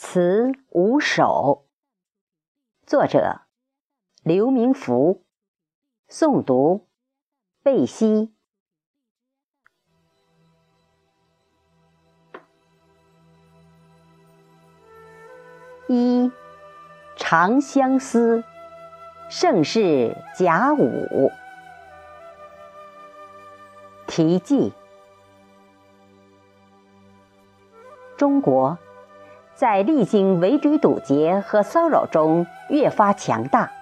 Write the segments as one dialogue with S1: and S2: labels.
S1: 词五首，作者刘明福，诵读贝西。一《长相思》，盛世甲午，题记。中国。在历经围追堵截和骚扰中越发强大，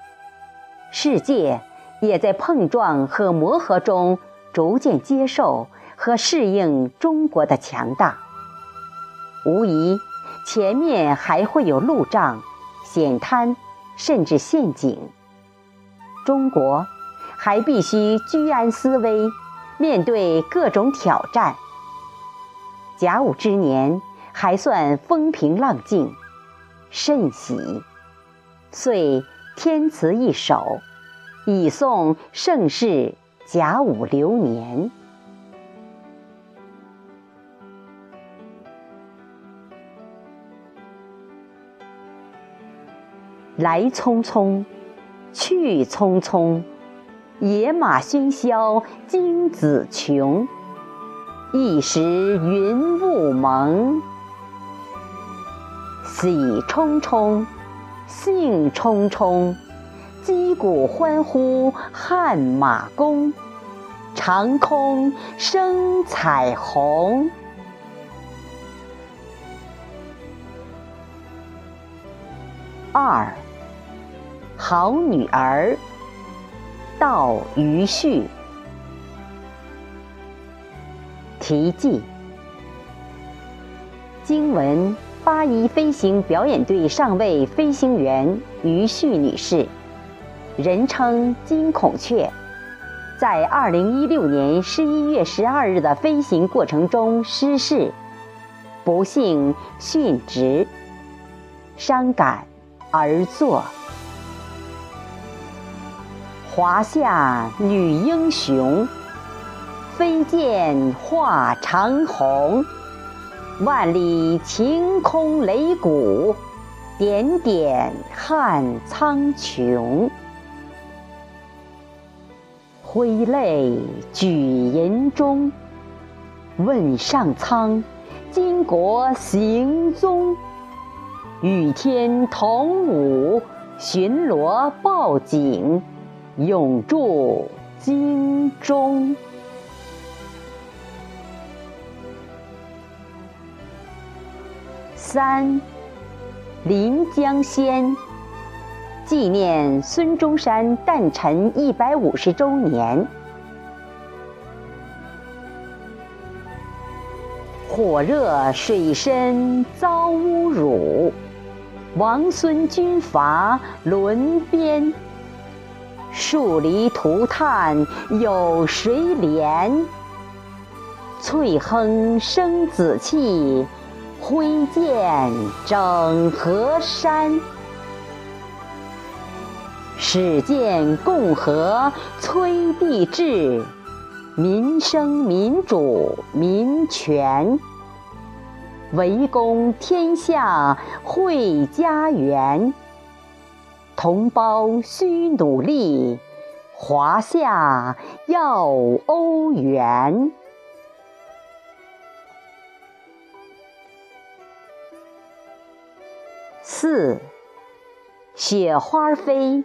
S1: 世界也在碰撞和磨合中逐渐接受和适应中国的强大。无疑，前面还会有路障、险滩，甚至陷阱。中国还必须居安思危，面对各种挑战。甲午之年。还算风平浪静，甚喜，遂添词一首，以颂盛世甲午流年。来匆匆，去匆匆，野马喧嚣，金子穷，一时云雾蒙。喜冲冲，兴冲冲，击鼓欢呼汗马功，长空生彩虹。二，好女儿，道余绪，题记，经文。八一飞行表演队上尉飞行员于旭女士，人称“金孔雀”，在二零一六年十一月十二日的飞行过程中失事，不幸殉职，伤感而作。华夏女英雄，飞剑化长虹。万里晴空擂鼓，点点撼苍穹。挥泪举银钟，问上苍，巾帼行踪。与天同舞，巡逻报警，永驻京中。三，《临江仙》纪念孙中山诞辰一百五十周年。火热水深遭侮辱，王孙军阀轮边，树篱涂炭有谁怜？翠亨生紫气。挥剑整河山，始建共和催帝制，民生民主民权，围攻天下会家园，同胞需努力，华夏要欧元。四，雪花飞，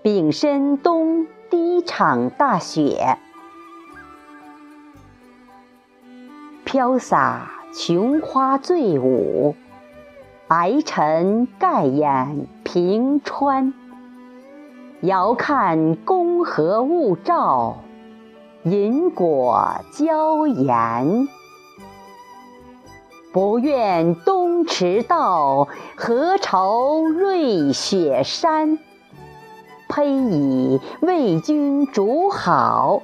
S1: 丙申冬第一场大雪，飘洒琼花醉舞，白尘盖掩平川。遥看宫河雾罩，银果娇颜。不愿东驰道，何愁瑞雪山？胚以为君煮好，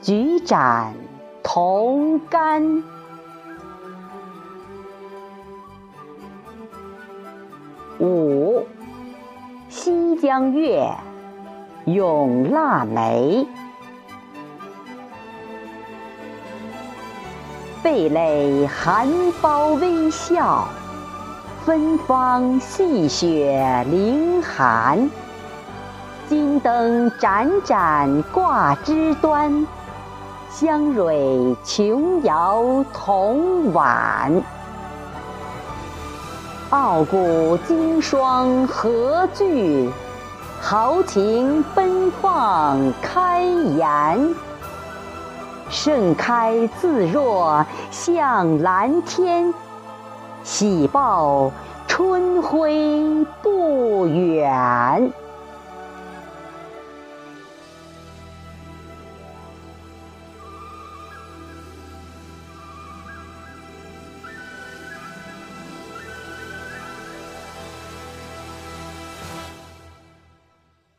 S1: 举盏同甘。五，《西江月·咏腊梅》。蓓蕾含苞微笑，芬芳细雪凌寒。金灯盏盏挂枝端，香蕊琼瑶同碗。傲骨金霜何惧？豪情奔放开颜。盛开自若向蓝天，喜报春晖不远。